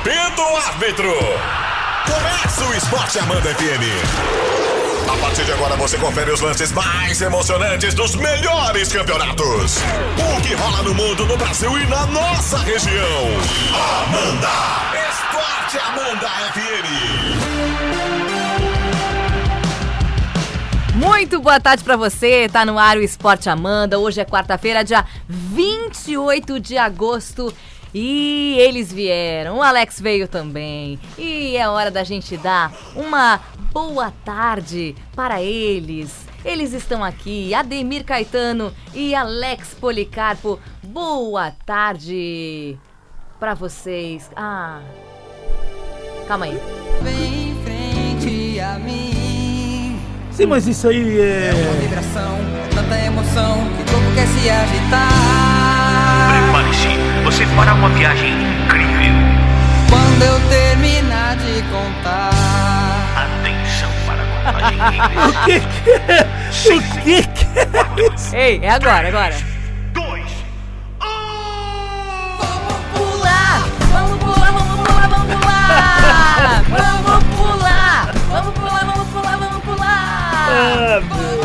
Apita o árbitro. Começa o Esporte Amanda FM. A partir de agora você confere os lances mais emocionantes dos melhores campeonatos. O que rola no mundo, no Brasil e na nossa região. Amanda. Esporte Amanda FM. Muito boa tarde pra você, tá no ar o Esporte Amanda. Hoje é quarta-feira, dia 28 de agosto. E eles vieram, o Alex veio também. E é hora da gente dar uma boa tarde para eles. Eles estão aqui, Ademir Caetano e Alex Policarpo. Boa tarde pra vocês. Ah, calma aí. Vem em frente a mim. Sim, mas isso aí é. Uma vibração, tanta emoção que o corpo quer se agitar. Você fará uma viagem incrível. Quando eu terminar de contar. Atenção para a contagem regressiva. O que que é? O que é isso? Ei, é agora, agora. Dois, um... Vamos pular! Vamos pular, vamos pular, vamos pular! Vamos pular! Vamos pular, vamos pular, vamos pular! Ah, meu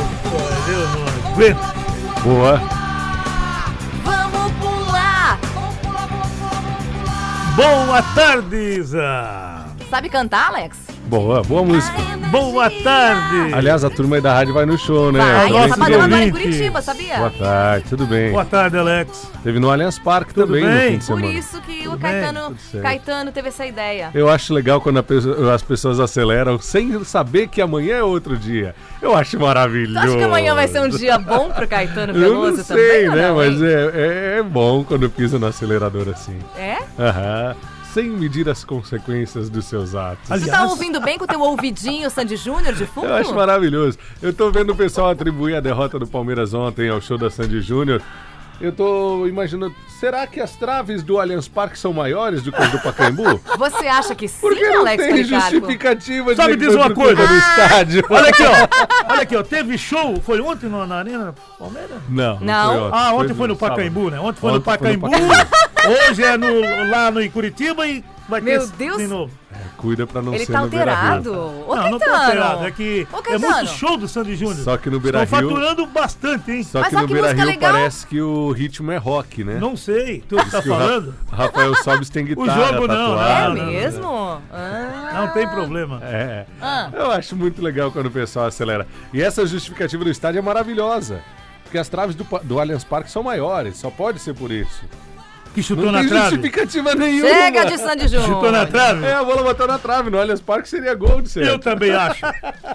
eu não aguento. Boa. Boa tarde, Isa. Sabe cantar, Alex? Boa, boa música. Boa tarde. Aliás, a turma aí da rádio vai no show, né? Vai, nosso essa padrão lá em. Curitiba, sabia? Boa tarde, tudo bem? Boa tarde, Alex. Teve no Allianz Parque Tudo também no bem? fim de Por semana. isso que o Tudo Caetano, tudo certo. Caetano teve essa ideia. Eu acho legal quando a pesso- as pessoas aceleram sem saber que amanhã é outro dia. Eu acho maravilhoso. Tu acha que amanhã vai ser um dia bom pro Caetano Eu Veloso não também? sei, ou né? não, Mas é, é, é bom quando pisa no acelerador assim. É? Aham. Sem medir as consequências dos seus atos. Tu Aliás, tá ouvindo bem com o teu ouvidinho Sandy Júnior de fundo? Eu acho maravilhoso. Eu tô vendo o pessoal atribuir a derrota do Palmeiras ontem ao show da Sandy Júnior. Eu tô imaginando, será que as traves do Allianz Parque são maiores do que as do Pacaembu? Você acha que sim, Porque não Alex tem Policarpo? justificativa de Sabe dizer uma foi coisa? do estádio. olha aqui, ó. Olha aqui, ó. Teve show, foi ontem no- na Arena Palmeiras? Não, Não. foi ontem. Ah, ontem foi no sábado. Pacaembu, né? Ontem foi Ontem no foi no Pacaembu. Hoje é no, lá no, em Curitiba e vai Meu ter Deus. de novo. É, cuida pra não Ele ser tá no alterado? Ô, não, não tô Caetano. alterado. É que Ô, é muito show do Sandy Júnior. Só que no Estão Beira-Rio... faturando bastante, hein? Só Mas que olha no que música Beira-Rio legal. parece que o ritmo é rock, né? Não sei. Tu Diz tá que o Ra- falando? Rafael Sobis tem guitarra jogo não, É tatuada. não, não. mesmo? Ah. Não tem problema. É. Ah. Eu acho muito legal quando o pessoal acelera. E essa justificativa do estádio é maravilhosa. Porque as traves do, do Allianz Parque são maiores, só pode ser por isso. Que chutou Não na tem trave. justificativa nenhuma. Chega de Sandy Júnior. Chutou na trave? É, a bola bateu na trave. No Allianz Parque seria gol de certo. Eu também acho.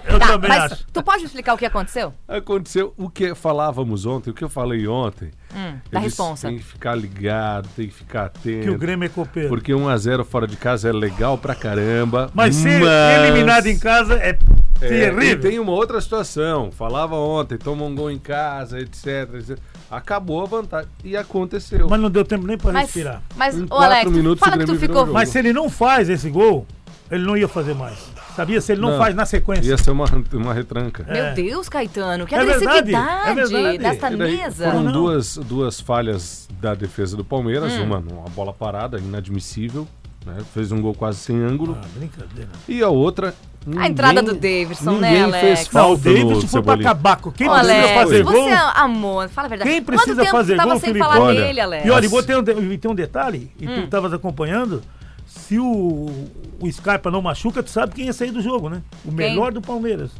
Eu Tá, também mas acho. tu pode explicar o que aconteceu? Aconteceu o que falávamos ontem, o que eu falei ontem. Hum, da responsa. Tem que ficar ligado, tem que ficar atento. Que o Grêmio é copeiro. Porque 1x0 fora de casa é legal pra caramba. Mas ser eliminado em casa é, É, terrível. E tem uma outra situação. Falava ontem, toma um gol em casa, etc, etc. Acabou a vantagem. E aconteceu. Mas não deu tempo nem pra Mas, respirar. mas Em ô quatro Alex, minutos fala o que tu ficou... Mas se ele não faz esse gol, ele não ia fazer mais. Sabia? Se ele não, Não. faz na sequência. Ia ser uma, uma retranca. Meu É. Deus, Caetano, que É verdade, agressividade é verdade. desta mesa. Foram Não. duas, duas falhas da defesa do Palmeiras. Hum. Uma, uma bola parada, inadmissível. Né? Fez um gol quase sem ângulo. Ah, brincadeira. E a outra. A entrada do Davidson, né, ninguém Alex? fez o falta no Davidson foi pra acabar com quem Ô, precisa Alex, fazer você gol. é amor, fala a verdade. Quem Quanto precisa tempo fazer gol, sem Felipe? falar Olha, dele, Alex? E olha, e vou ter um, tem um detalhe, e Hum. tu estavas acompanhando, se o, o Scarpa não machuca, tu sabe quem ia sair do jogo, né? O melhor do Palmeiras.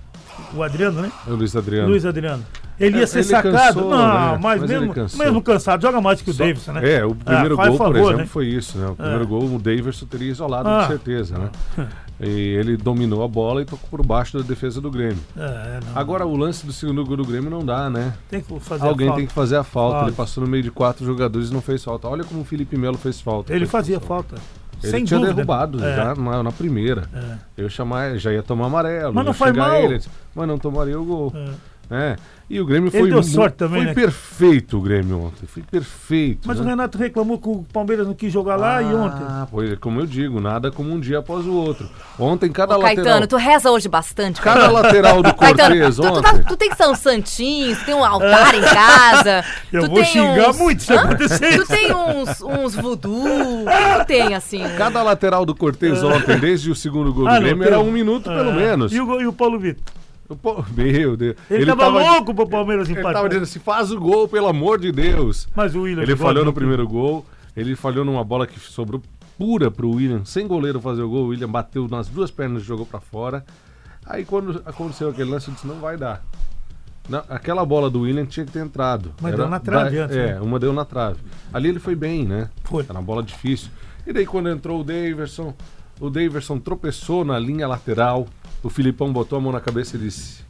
O Adriano, né? O Luiz Adriano. Luiz Adriano. Ele ia É, ser ele sacado. cansou, não, né? mas, Mas mesmo, mesmo cansado, joga mais que o Só- Davidson, né? É, o primeiro Ah, gol, por favor, exemplo, né? foi isso, né? O primeiro É. gol, o Daverson teria isolado, Ah. com certeza, né? E ele dominou a bola e tocou por baixo da defesa do Grêmio. É, é, não. Agora, o lance do segundo gol do Grêmio não dá, né? tem que fazer Alguém a falta. tem que fazer a falta. Falta. Ele passou no meio de quatro jogadores e não fez falta. Olha como o Felipe Melo fez falta. Ele fazia falta. falta. Ele Sem tinha dúvida. derrubado É, já na, na primeira. é. Eu chamar, já ia tomar amarelo. Mas não xingar mal. Ele, mas não tomaria o gol. É. É. E o Grêmio Ele foi deu sorte também, Foi né? perfeito o Grêmio ontem. Foi perfeito. Mas né? o Renato reclamou que o Palmeiras não quis jogar lá e ontem. Ah, pois é, como eu digo, nada como um dia após o outro. Ontem, cada Ô, lateral. Caetano, tu reza hoje bastante. Cada lateral do Cortez tu, tu, ontem. tá- tu tem que ser um santinho, tu tem um altar em casa. Eu tu vou tem xingar uns- muito se acontecer Tu tem uns, uns voodoo, o que tu tem assim? Cada lateral do Cortez ontem, desde o segundo gol do Ah, não, Grêmio, era um minuto pelo Ah, menos. E o, e o Paulo Vitor? Meu Deus. Ele, tava, louco pro Palmeiras Ele empatar. tava dizendo assim: faz o gol, pelo amor de Deus. Mas o William Ele falhou no primeiro gol, ele falhou numa bola que sobrou pura pro William, sem goleiro fazer o gol. O William bateu nas duas pernas e jogou pra fora. Aí quando aconteceu aquele lance, eu disse: não vai dar. Não, aquela bola do William tinha que ter entrado. Mas deu na trave da- antes, É, né? uma deu na trave. Ali ele foi bem, né? Foi. Era uma bola difícil. E daí quando entrou o Daverson, o Daverson tropeçou na linha lateral. O Filipão botou a mão na cabeça e disse: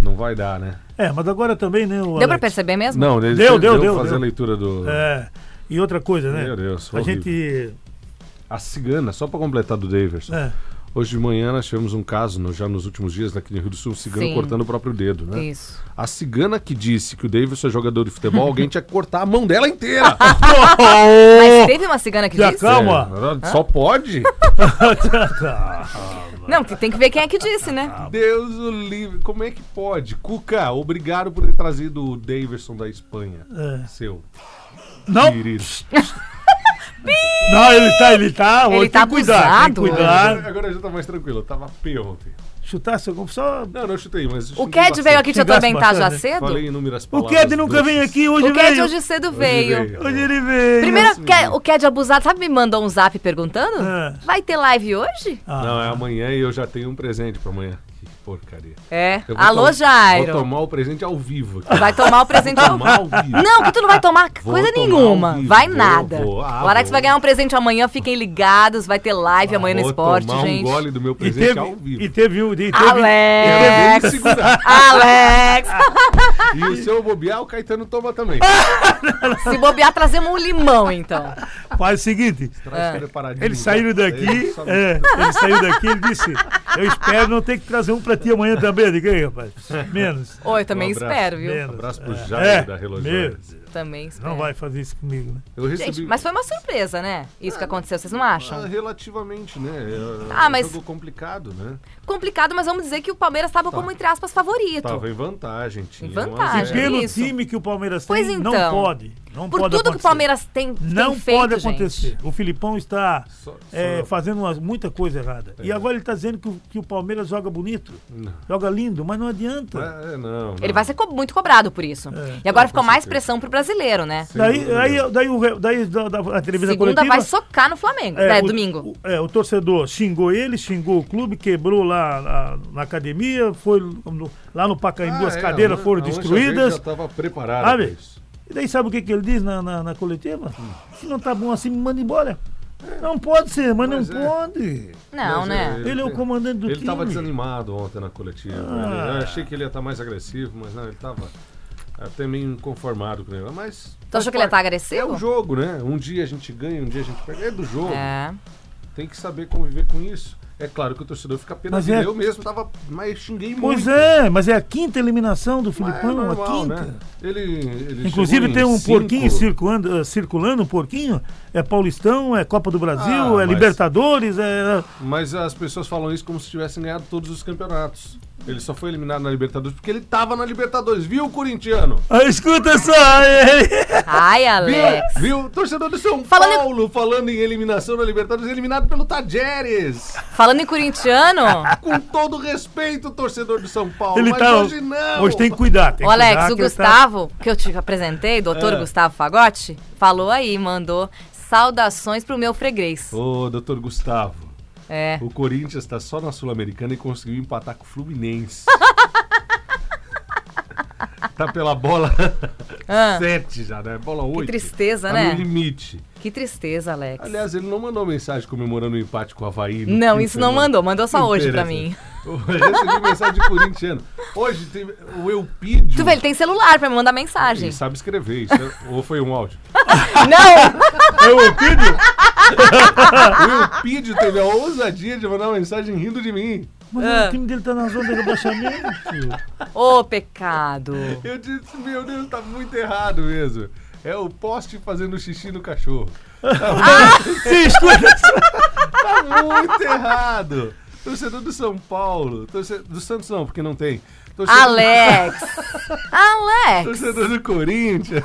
Não vai dar, né? É, mas agora também, né? O Deu pra Alex? perceber mesmo? Não, ele Deu, fez- deu, deu, fazer deu. a leitura do. É. E outra coisa, né? Meu Deus, A horrível. gente. A cigana, só pra completar do Daverson. É. Hoje de manhã nós tivemos um caso, no- já nos últimos dias, aqui no Rio do Sul, um cigano Sim. cortando o próprio dedo, né? Isso. A cigana que disse que o Davidson é jogador de futebol, alguém tinha que cortar a mão dela inteira. Mas teve uma cigana que Já disse? calma. É, só pode? Não, tem que ver quem é que disse, né? Deus o livre. Como é que pode? Cuca, obrigado por ter trazido o Davidson da Espanha. É. Seu Não, querido. não, ele tá, ele tá. Ele tem tá que cuidar, tem abusado. que cuidar. Agora, agora já tá mais tranquilo. Eu tava P ontem. Chutar seu gol só. Não, não chutei, mas. O Ked veio aqui te Xingasse atormentar já bastante, cedo? Falei inúmeras O palavras. Ked nunca doces. vem aqui, hoje O Ked veio. hoje cedo Hoje veio. Hoje ele veio. Primeiro, o Ked abusado, sabe, me mandou um zap perguntando? É. Vai ter live hoje? Ah, Não, é amanhã e eu já tenho um presente pra amanhã. Porcaria. É. Alô, Jairo. Vou tomar o presente ao vivo. aqui. Vai tomar o presente ao Tomar ao vivo. Não, que tu não vai tomar Vou coisa tomar nenhuma. ao vivo, Vai vou, nada. vou. Ah, o vou. vai ganhar um presente amanhã, fiquem ligados. Vai ter live amanhã no Vou esporte, tomar gente. um gole do meu E presente teve, ao vivo. e teve um. E teve, Quero Alex! segurar. Alex! E o seu bobear, o Caetano toma também. Se bobear, trazemos um limão, então. Faz o seguinte. Traz preparadinho. Eles saíram daqui, Ele é, eles saíram daqui, ele disse, eu espero não ter que trazer um pra ti amanhã também. Digo, "Ei, rapaz, menos. Oi, eu também Um abraço. espero, viu? menos. Abraço pro É. Jair É, da. Deus, Também espero. Não vai fazer isso comigo, né? Eu recebi. Gente, mas foi uma surpresa, né? Isso que aconteceu, vocês não acham? Ah, relativamente, né? É, Ah, é um mas- jogo complicado, né? Complicado, mas vamos dizer que o Palmeiras estava como, entre aspas, favorito. Tava em vantagem, tinha. Em um vantagem. zero. Pelo isso. time que o Palmeiras Pois tem, então. não pode. Não Por pode tudo que o acontecer. Palmeiras tem, tem Não feito, pode gente. acontecer. O Filipão está Só- é, fazendo umas- muita coisa errada. E agora ele está dizendo que o, que o Palmeiras joga bonito, Não. joga lindo, mas não adianta. É, não, Ele não. vai ser co- muito cobrado por isso. É. E agora ficou mais pressão pro brasileiro, né? Sem Daí, dúvida. aí, daí, o daí da, da, entrevista Segunda coletiva... vai socar no Flamengo. É, É, o- domingo. O, é, o torcedor xingou ele, xingou o clube, quebrou lá na, na academia, foi no- lá no Pacaembu, Ah, as é, cadeiras foram destruídas. Já estava preparado Sabe? E daí sabe o que, que ele diz na, na, na coletiva? Se não tá bom assim, me manda embora. Não pode ser, mas, Mas não é. pode. Não, Mas, né? é, Ele é o comandante do Ele time. estava desanimado ontem na coletiva. Ah. Ele- eu achei que ele ia estar mais agressivo, mas não, ele estava até meio inconformado com ele. Mas. Tu achou que ele ia estar agressivo? É o jogo, né? Um dia a gente ganha, um dia a gente perde. É do jogo. É. Tem que saber conviver com isso. É claro que o torcedor fica dele. é- Eu mesmo tava. Mas xinguei Pois muito. é, mas é a quinta eliminação do é Filipão, a normal, quinta. né? Ele, ele Inclusive tem um cinco. porquinho circulando, eh, circulando, um porquinho. É Paulistão, é Copa do Brasil, Ah, é mas- Libertadores, é. Mas as pessoas falam isso como se tivessem ganhado todos os campeonatos. Ele só foi eliminado na Libertadores porque ele tava na Libertadores, viu, corintiano? Ah, escuta só! Ai, Alex. Viu? Torcedor do São Falando em- Paulo falando em eliminação na Libertadores, eliminado pelo Tajeres. Falando em corintiano, Com todo respeito, torcedor do São Paulo. Ele mas tá. hoje não. Hoje tem que cuidar. Tem o que cuidar Alex, o que tá- Gustavo, que eu te apresentei, doutor É. Gustavo Fagotti, falou aí, mandou saudações pro meu freguês. Ô, doutor Gustavo, É. o Corinthians tá só na Sul-Americana e conseguiu empatar com o Fluminense. tá pela bola Ah. 7 já, né? Bola 8. tristeza, tá né? no limite. Que tristeza, Alex. Aliás, ele não mandou mensagem comemorando o empate com o Havaí. Não, isso não mandou, mandou só hoje pra mim. Eu recebi mensagem de corintiano. Hoje teve o Eupídio. Tu vê, ele tem celular pra me mandar mensagem. Ele sabe escrever isso. é- Ou foi um áudio? Não! É o Euclides? O Wilpídio teve a ousadia de mandar uma mensagem rindo de mim. Mas Ah. o time dele tá na zona de rebaixamento. Ô, pecado. Eu disse, meu Deus, tá muito errado mesmo. É o poste fazendo xixi no cachorro. Sim, escuta. Tá muito errado. Torcedor do São Paulo. Torcedor do Santos não, porque não tem. Torcedor, Alex. Alex. torcedor do Corinthians.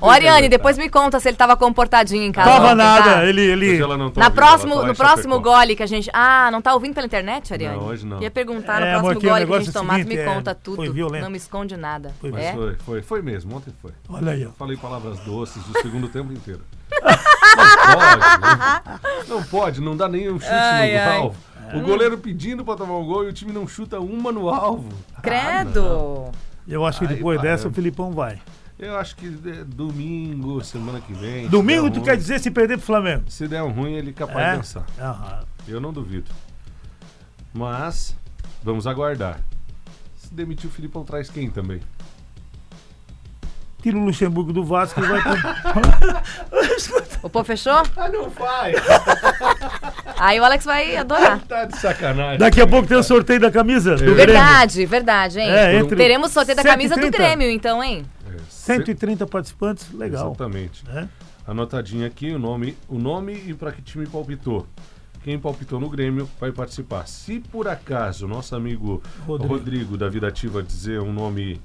Ô, Ariane, depois me conta se ele tava comportadinho em casa. Tava ontem, nada. tá? Ele, ele. Hoje ela não tá Na ouvindo, próximo, ela tá no próximo gole que a gente. Ah, não tá ouvindo pela internet, Ariane? Não, hoje não. Ia perguntar no É, próximo amor, que o gole que a negócio gente é o tomar, tu seguinte, me é, conta foi tudo. violento. Não me esconde nada. Foi Mas é? foi, foi, foi mesmo, ontem foi. Olha aí, ó. Falei palavras doces o segundo tempo inteiro. Não pode, né? Não pode, não dá nem um chute Ai, no ai. alvo. O goleiro pedindo pra tomar um gol e o time não chuta uma no alvo. Ah, Credo. Eu acho que depois dessa o Filipão vai. Eu acho que é, domingo, semana que vem. Domingo, tu ruim- quer dizer se perder pro Flamengo? Se der um ruim, ele é capaz É? de dançar. Aham. Eu não duvido. Mas, vamos aguardar. Se demitir o Filipão, traz quem também? Tira o Luxemburgo do Vasco e vai pro... O pô fechou? Ah, não faz! Aí o Alex vai adorar. tá de sacanagem. Daqui a pouco tem o sorteio da camisa do Grêmio. Verdade, verdade, hein? É, entre Teremos sorteio da camisa do 130. Grêmio, então, hein? É, 130 participantes, legal. Exatamente. É. Anotadinho aqui o nome, o nome e para que time palpitou. Quem palpitou no Grêmio vai participar. Se por acaso o nosso amigo Rodrigo. Rodrigo, da Vida Ativa dizer um nome,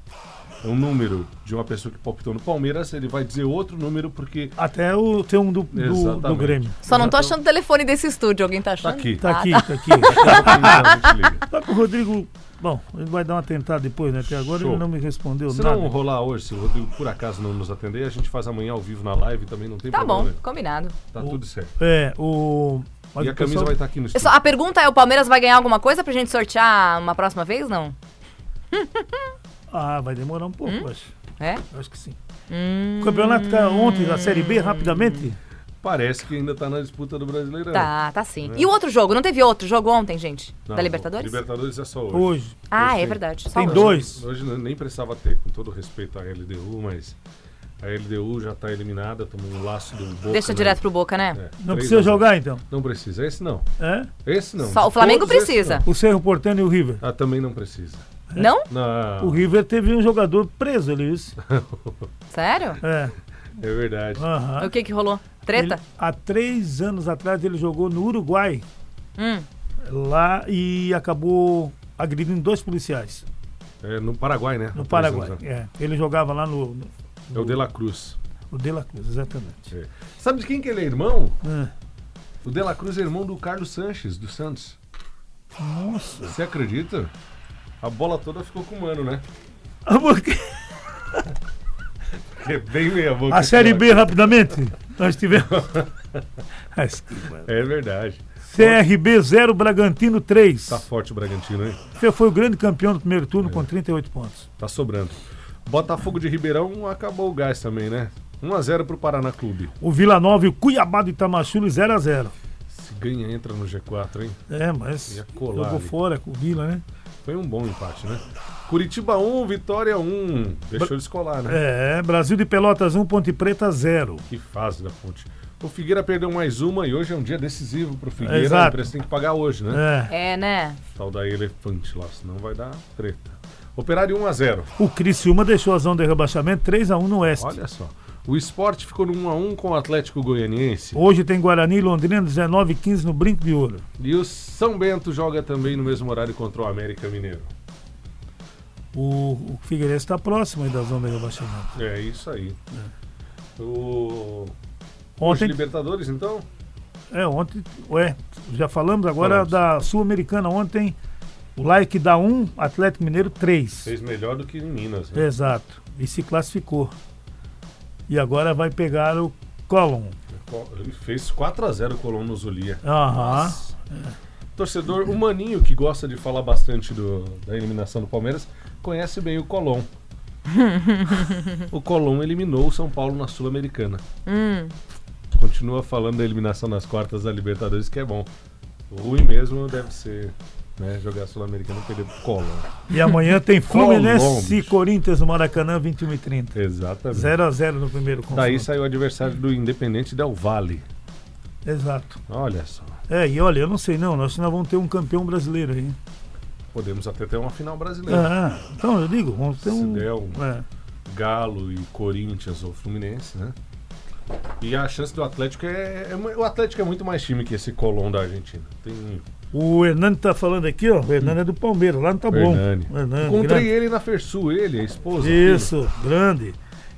um número de uma pessoa que palpitou no Palmeiras, ele vai dizer outro número porque Até o ter um do, do, do. Grêmio. Só não tô achando o telefone desse estúdio. Alguém tá achando? aqui. Tá Ah, aqui, tá. tá aqui. Daqui a pouquinho a gente liga. Só que o Rodrigo, bom, ele vai dar uma tentada depois, né? Até agora Show. ele não me respondeu Se nada. não rolar hoje, se o Rodrigo por acaso não nos atender, a gente faz amanhã ao vivo na live também, não tem Tá problema. bom, nenhum. combinado. Tá tudo certo. É, o. mas e o a camisa pessoal- vai estar aqui no estúdio. a pergunta é: o Palmeiras vai ganhar alguma coisa pra gente sortear uma próxima vez? Não? Ah, vai demorar um pouco, Hum? eu acho. É? Eu Acho que sim. Hum, O campeonato tá ontem da Série B, rapidamente. Parece que ainda tá na disputa do Brasileirão. Tá, tá sim. E o outro jogo? Não teve outro jogo ontem, gente? Não, da Libertadores? Libertadores é só hoje. Hoje. Ah, Hoje é tem- verdade. Só Tem hoje. dois. Hoje nem precisava ter, com todo respeito à LDU, mas a LDU já tá eliminada, tomou um laço do Boca. Deixa né? direto pro Boca, né? É, Não precisa jogar, então. Não precisa. Esse não. É? Esse não. Só o Flamengo todos, precisa. O Cerro Portano e o River. Ah, também não precisa. Não? Não, O River teve um jogador preso ali, isso. Sério? É. é verdade. aham. O que que rolou? Treta? Ele- há três anos atrás ele jogou no Uruguai, Hum. lá, e acabou agredindo dois policiais É no Paraguai, né? no Há Paraguai. anos, né? É, ele jogava lá no, no, É o De La Cruz. no De La Cruz, exatamente. É. Sabe de quem que ele é irmão? É. O De La Cruz é irmão do Carlos Sanches, do Santos. Nossa. Você acredita? A bola toda ficou com o mano, né? Ah, porque- É bem meia boca. A Série B, rapidamente, nós tivemos. É verdade. CRB 0, Bragantino 3. Tá forte o Bragantino, hein? Você foi o grande campeão do primeiro turno com 38 pontos. Tá sobrando. Botafogo de Ribeirão acabou o gás também, né? 1x0 pro Paraná Clube. O Vila Nova e o Cuiabá do Itamachulo 0 a 0 Se ganha, entra no G4, hein? É, mas Ia colar jogou ali. fora com o Vila, né? Foi um bom empate, né? Curitiba 1, Vitória 1. Deixou eles colar, né? É, Brasil de Pelotas 1, Ponte Preta 0. Que fase da ponte. O Figueira perdeu mais uma e hoje é um dia decisivo pro Figueira. Exato. A empresa tem que pagar hoje, né? É. É, né? Tal da elefante lá, senão vai dar treta. Operário 1x0. O Criciúma deixou a zona de rebaixamento 3 a 1 no Oeste. Olha só. O esporte ficou no 1x1 com o Atlético Goianiense. Hoje tem Guarani e Londrina 19 e 15 no Brinco de Ouro. E o São Bento joga também no mesmo horário contra o América Mineiro. O, o Figueirense está próximo aí da zona de rebaixamento. É isso aí. O... Hoje Ontem, Libertadores, então? é, ontem, ué, já falamos agora Falamos. da Sul-Americana. Ontem, o like dá 1, Atlético Mineiro 3. Fez melhor do que em Minas. Né? Exato. E se classificou. E agora vai pegar o Colom. Ele fez 4x0 o Colón no Zulia. Aham. Torcedor, o Maninho, que gosta de falar bastante do- da eliminação do Palmeiras, conhece bem o Colón. o Colón eliminou o São Paulo na Sul-Americana. Hum. Continua falando da eliminação nas quartas da Libertadores, que é bom. O ruim mesmo deve ser né? Jogar a Sul-Americana e perder pro Colón. E amanhã tem Fluminense e Corinthians no Maracanã, 21 e 30 Exatamente. 0x0 no primeiro confronto. Daí saiu o adversário do Independente Del Valle. Exato. Olha só. É, e olha, eu não sei não, nós ainda vamos ter um campeão brasileiro aí. Podemos até ter uma final brasileira. Ah, então eu digo, vamos ter Se um. der um É. Galo e Corinthians ou Fluminense, né? E a chance do Atlético é, é O Atlético é muito mais time que esse Colón da Argentina. Tem. O Hernani tá falando aqui, ó. O Hernani é do Palmeiras, lá não tá bom. Hernani. Hernani, Encontrei grande. ele na Fersul, ele, a esposa. Isso, grande.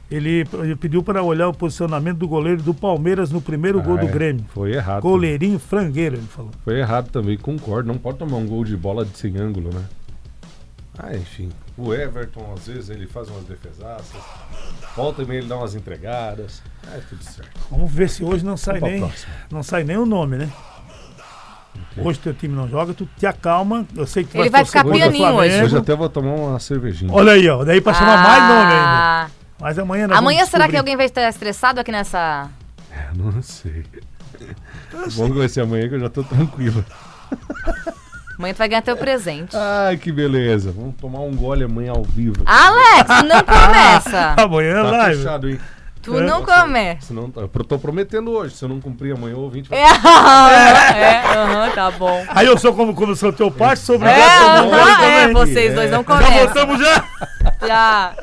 Ele, ele pediu para olhar o posicionamento do goleiro do Palmeiras no primeiro filho. gol do Ah, é. Grêmio. Foi errado. Goleirinho frangueiro, ele falou. Foi errado também, concordo. Não pode tomar um gol de bola de sem ângulo, né? Ah, enfim. O Everton, às vezes, ele faz umas defesaças. Volta e meia ele dá umas entregadas. É tudo certo. Vamos ver se hoje não sai nem, próxima. não sai nem o nome, né? Hoje teu time não joga, tu te acalma. Eu sei que tu Ele vai torcer ficar pianinho hoje. Hoje até vou tomar uma cervejinha. Olha aí, ó. Daí pra chamar mais nome ainda. Ah. Mas amanhã nós Amanhã será que alguém vai estar estressado aqui nessa. Não sei. Bom que vai ser amanhã que eu já tô tranquilo. Amanhã tu vai ganhar teu presente. Ai, que beleza. Vamos tomar um gole amanhã ao vivo. Alex, não começa! Amanhã é tá live. fechado, hein? Tu não Nossa, come. Senão, eu tô prometendo hoje. Se eu não cumprir amanhã, o ouvinte vai É, é, aham, tá bom. Aí eu sou como, como sou teu pai, sou É, obrigado a tomar um é, vocês dois não Já começam. voltamos já? Já.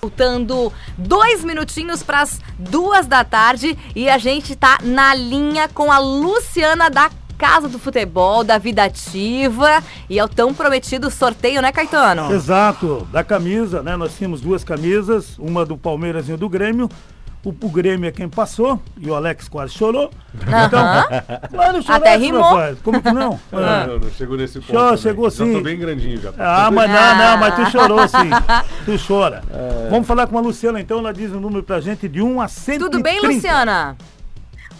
Faltando dois minutinhos para as duas da tarde e a gente tá na linha com a Luciana da Casa do Futebol, da Vida Ativa e é o tão prometido sorteio, né, Caetano? Exato, da camisa, né? Nós tínhamos duas camisas, uma do Palmeiras e do Grêmio. O, o Grêmio é quem passou e o Alex quase chorou. Então, mas não chorasse, Até rimou. rapaz. Como que não? Não, Ah. não, não chegou nesse ponto. Chegou, chegou Já sim. tô bem grandinho já. Ah, mas não, não, mas tu chorou sim. Tu chora. É. Vamos falar com a Luciana então, ela diz o número pra gente de 1 a 130. Tudo bem, Luciana?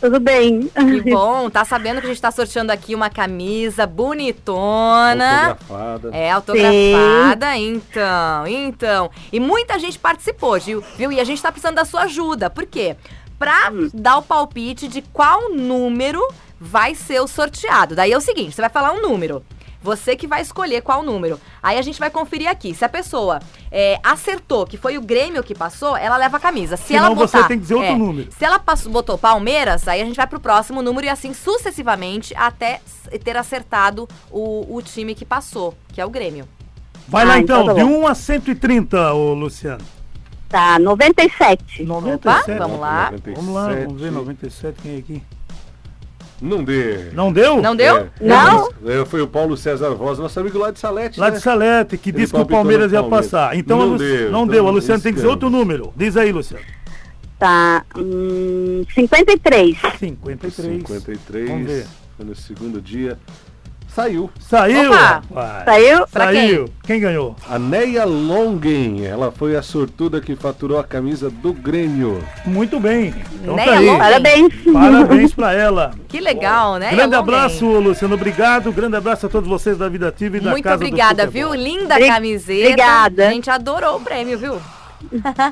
Tudo bem. Que bom, tá sabendo que a gente tá sorteando aqui uma camisa bonitona. Autografada. É, autografada, então, então. E muita gente participou, Gil, viu? E a gente tá precisando da sua ajuda. Por quê? Pra dar o palpite de qual número vai ser o sorteado. Daí é o seguinte, você vai falar um número. Você que vai escolher qual número. Aí a gente vai conferir aqui. Se a pessoa é, acertou que foi o Grêmio que passou, ela leva a camisa. Se Senão ela botar, você tem que dizer outro é, número. Se ela passou- botou Palmeiras, aí a gente vai pro próximo número e assim sucessivamente até ter acertado o, o time que passou, que é o Grêmio. Vai lá Ah, então, então tá de bom. 1 a 130, ô Luciano. Tá, 97. 97. vamos lá. Vamos lá, vamos ver 97 quem é aqui. Não dê. Não deu? Não deu? É, Não? é, Foi o Paulo César Voz, nosso amigo lá de Salete. Lá né? de Salete, que Ele disse que o Palmeiras ia Palmeiras. passar. Então Não Lu- deu, não então deu. A Luciana tem que dizer outro número. Diz aí, Luciano. Tá, hum, 53. 53. 53. Vamos ver. Foi no segundo dia. Saiu. Saiu! Opa! Saiu? Pra Saiu. Quem ganhou? A Neia Longen. Ela foi a sortuda que faturou a camisa do Grêmio. Muito bem. Então Neia tá aí. Longen. Parabéns. Parabéns pra ela. Que legal, né? Grande abraço. Luciano. Obrigado. Grande abraço a todos vocês da Vida Ativa e da Muito Casa do obrigada, viu? Futebol. Linda camiseta. Obrigada. A gente adorou o prêmio, viu?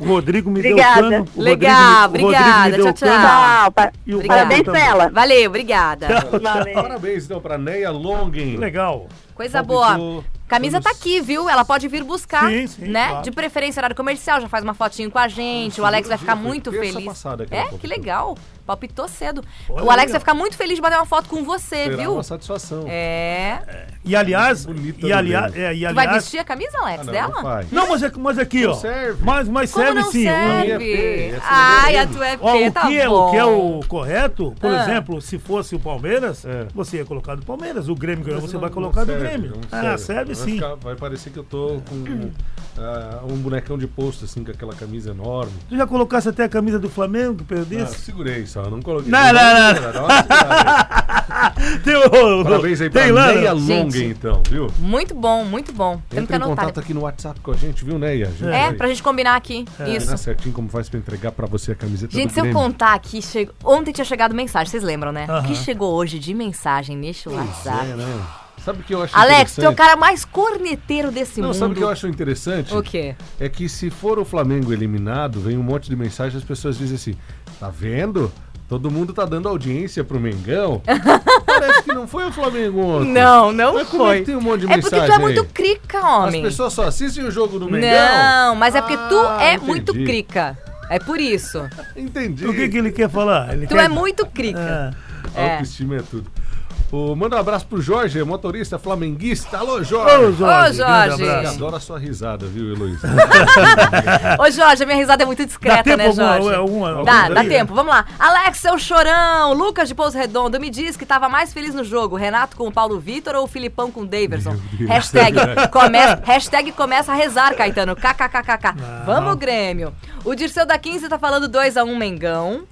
O Rodrigo me Obrigada. deu cano. O Legal, Rodrigo obrigada. Tchau, cano. tchau. Tchau. E o. Parabéns pra ela. Valeu, obrigada. Valeu. Parabéns, então, pra Neia Longen. Legal. Coisa Palpitou boa. Camisa tá aqui, viu? Ela pode vir buscar, Sim, sim, né? claro. De preferência horário comercial, já faz uma fotinho com a gente. O Alex vai ficar muito feliz. passada que é, que legal. Palpitou cedo. Olha o Alex vai ficar muito feliz de bater uma foto com você, Será viu? uma satisfação. É. E aliás, Bonita e, aliás, é, e Tu vai aliás, vestir a camisa, Alex, Ah, não, dela? não mas, é- mas aqui, Não ó. serve. Mas, mas Como serve sim. serve? Ai, é a tua é Ó, P, o, tá que é, bom. o que é o correto, por Ah. exemplo, se fosse o Palmeiras, É. você ia colocar do Palmeiras. O Grêmio ganhou, você vai colocar do Grêmio. não Ah, serve sim. ficar- vai parecer que eu tô com ah, um bonecão de posto, assim, com aquela camisa enorme. Tu já colocasse até a camisa do Flamengo, que Ah, perdesse? segurei só, não coloquei. Não, não, não. Segurada. Tem, o- Parabéns aí pra tem Neia Gente. Longen, então, viu? Muito bom, muito bom. Temos que Entra em contato aqui no WhatsApp com a gente, viu, Neia? Gente É, vai pra gente combinar aqui. combinar Isso. certinho como faz pra entregar pra você a camiseta Gente, do se eu contar aqui, ontem tinha chegado mensagem, vocês lembram, né? O Aham. que chegou hoje de mensagem neste WhatsApp? É, né? Sabe o que eu acho Alex, tu é o cara mais corneteiro desse Não, mundo. sabe o que eu acho interessante? O quê? É que se for o Flamengo eliminado, vem um monte de mensagem, as pessoas dizem assim: tá vendo? Todo mundo tá dando audiência pro Mengão. Parece que não foi o Flamengo ontem. Não, não Mas como é foi. que tem um monte de é porque tu é muito aí? crica, As homem. pessoas só assistem o jogo do Mengão? Não, mas é porque tu Ah, é entendi. muito crica. É por isso. Entendi. O que, que ele quer falar? Ele Tu quer... é muito crica. Ah. É. Autoestima é tudo. Ô, manda um abraço pro Jorge, motorista flamenguista. Alô, Ô, Jorge. Jorge. Ô, Jorge. Abraço. adoro a sua risada, viu, Heloísa? Ô, Jorge, a minha risada é muito discreta, Dá tempo né, alguma- Jorge? alguma- Dá, alguma dá aí? tempo. Vamos lá. Alex, seu chorão. Lucas de Pouso Redondo me diz que tava mais feliz no jogo. Renato com o Paulo Vitor ou o Filipão com o Daverson? Deus. Hashtag, começa, hashtag começa a rezar, Caetano. KKKKK. Vamos, Grêmio. O Dirceu da 15 tá falando 2x1 Mengão.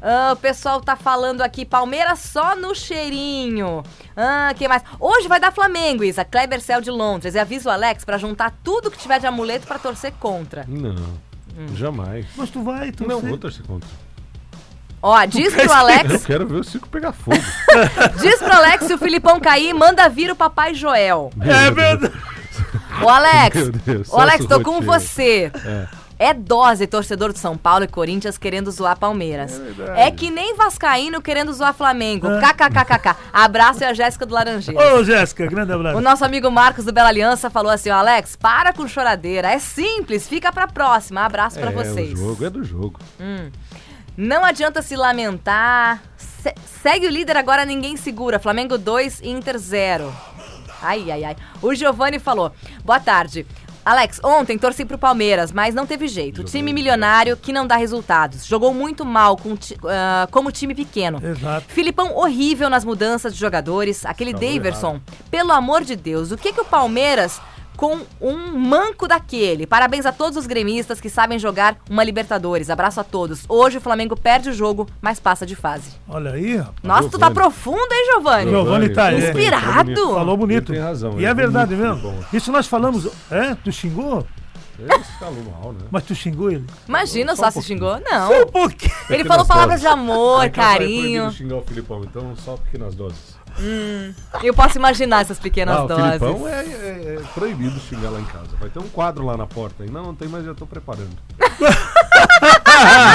Ah, o pessoal tá falando aqui, Palmeiras só no cheirinho. Ah, que mais? Hoje vai dar Flamengo, Isa. Kleber Cell de Londres. E avisa o Alex pra juntar tudo que tiver de amuleto pra torcer contra. Não, jamais. Mas tu vai, tu Não vou torcer contra. Ó, diz pro Eu Alex, quero ver o circo pegar fogo. diz pro Alex se o Filipão cair, manda vir o Papai Joel. É verdade. Ô Alex, Meu Deus, ô Alex, Celso tô com você. É. É dose torcedor de São Paulo e Corinthians querendo zoar Palmeiras. É. É, que nem Vascaíno querendo zoar Flamengo. KKKKK. Abraço e a Jéssica do Laranjeira. Ô, Jéssica, grande abraço. O nosso amigo Marcos do Bela Aliança falou assim: ó, Alex, para com choradeira. É simples, fica pra próxima. Abraço pra é, vocês. o jogo é do jogo. Não adianta se lamentar. Se- segue o líder agora, ninguém segura. Flamengo 2, Inter 0. Ai, ai, ai. O Giovanni falou: boa tarde. Alex, ontem torci pro Palmeiras, mas não teve jeito. Time milionário que não dá resultados. Jogou muito mal com ah, como time pequeno. Exato. Filipão horrível nas mudanças de jogadores. Aquele Daverson. Pelo amor de Deus, o que que o Palmeiras com um manco daquele? Parabéns a todos os gremistas que sabem jogar uma Libertadores. Abraço a todos. Hoje o Flamengo perde o jogo, mas passa de fase. Olha aí, rapaz. Nossa, tu tá Giovani. profundo, hein, Giovanni? Giovani tá aí. Inspirado. Falou bonito. Ele tem razão, E é é verdade bonito, mesmo. bom. Isso nós falamos. É? Tu xingou? Ele falou mal, né? Mas tu xingou ele? Imagina, Só só um se xingou? Não. Só um pouquinho. Ele Pequenas falou palavras de doses. amor, Em casa é carinho. xingar o Filipão, então só pequenas doses. Eu posso imaginar essas pequenas Ah, o doses. Filipão é, é- é proibido xingar lá em casa. Vai ter um quadro lá na porta ainda. Não, não tem, mas já tô preparando.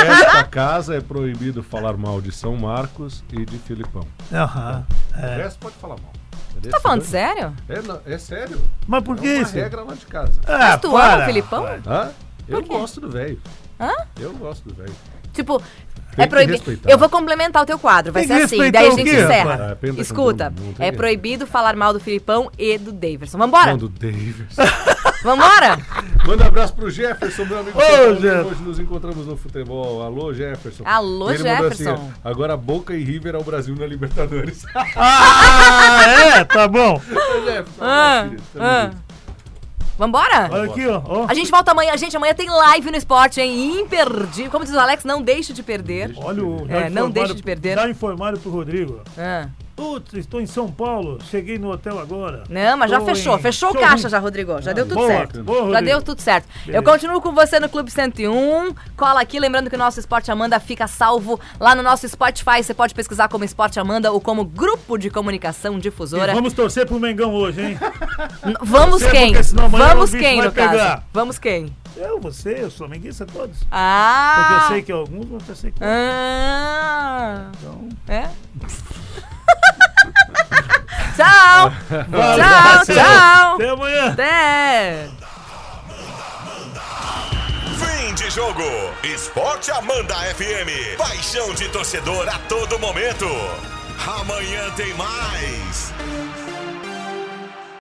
Nesta casa é proibido falar mal de São Marcos e de Filipão. Aham. O É. resto pode falar mal. Tá falando sério? É, não, é sério. Mas por que é uma isso? regra lá de casa. Ah, Mas tu ama para, o Filipão? Hã? Eu gosto do velho. Hã? Eu gosto do velho. Tipo, Tem é proibido. Eu vou complementar o teu quadro, vai ser assim. Daí a gente quê, encerra. Ah, Escuta, é proibido falar mal do Filipão e do Davidson. Vambora? Não, do Davis. Vambora? Manda um abraço pro Jefferson, meu amigo. Ô, São Paulino. Jeff. Hoje nos encontramos no futebol. Alô, Jefferson. Alô, Ele assim, Jefferson. agora Boca e River ao Brasil na Libertadores. Ah, é? Tá bom. Ô, Jefferson, Ah, abraço, querido. Tamo ah. Vambora? Olha aqui, ó. ó. A gente volta amanhã. Gente, amanhã tem live no esporte, hein? Imperdível. Como diz o Alex, não deixe de perder. Olha o. É, não deixe de perder. Já informaram pro Rodrigo. Ah. Putz, estou em São Paulo. Cheguei no hotel agora. Não, mas já Tô fechou. em Fechou o caixa já, Rodrigo. Já deu tudo boa, certo. boa, já deu tudo certo. Eu Beleza. continuo com você no Clube 101. Cola aqui, lembrando que o nosso Esporte Amanda fica salvo lá no nosso Spotify. Você pode pesquisar como Esporte Amanda ou como Grupo de Comunicação E Difusora. vamos torcer pro Mengão hoje, hein? Vamos Você, quem? porque Vamos quem, no caso? pegar. Vamos quem? Eu, você, os flamenguistas todos. Porque Ah! eu sei que alguns vão torcer contra. Ah! Então, É? tchau! Tchau, tchau. Até amanhã. Até! Fim de jogo. Esporte Amanda FM. Paixão de torcedor a todo momento. Amanhã tem mais.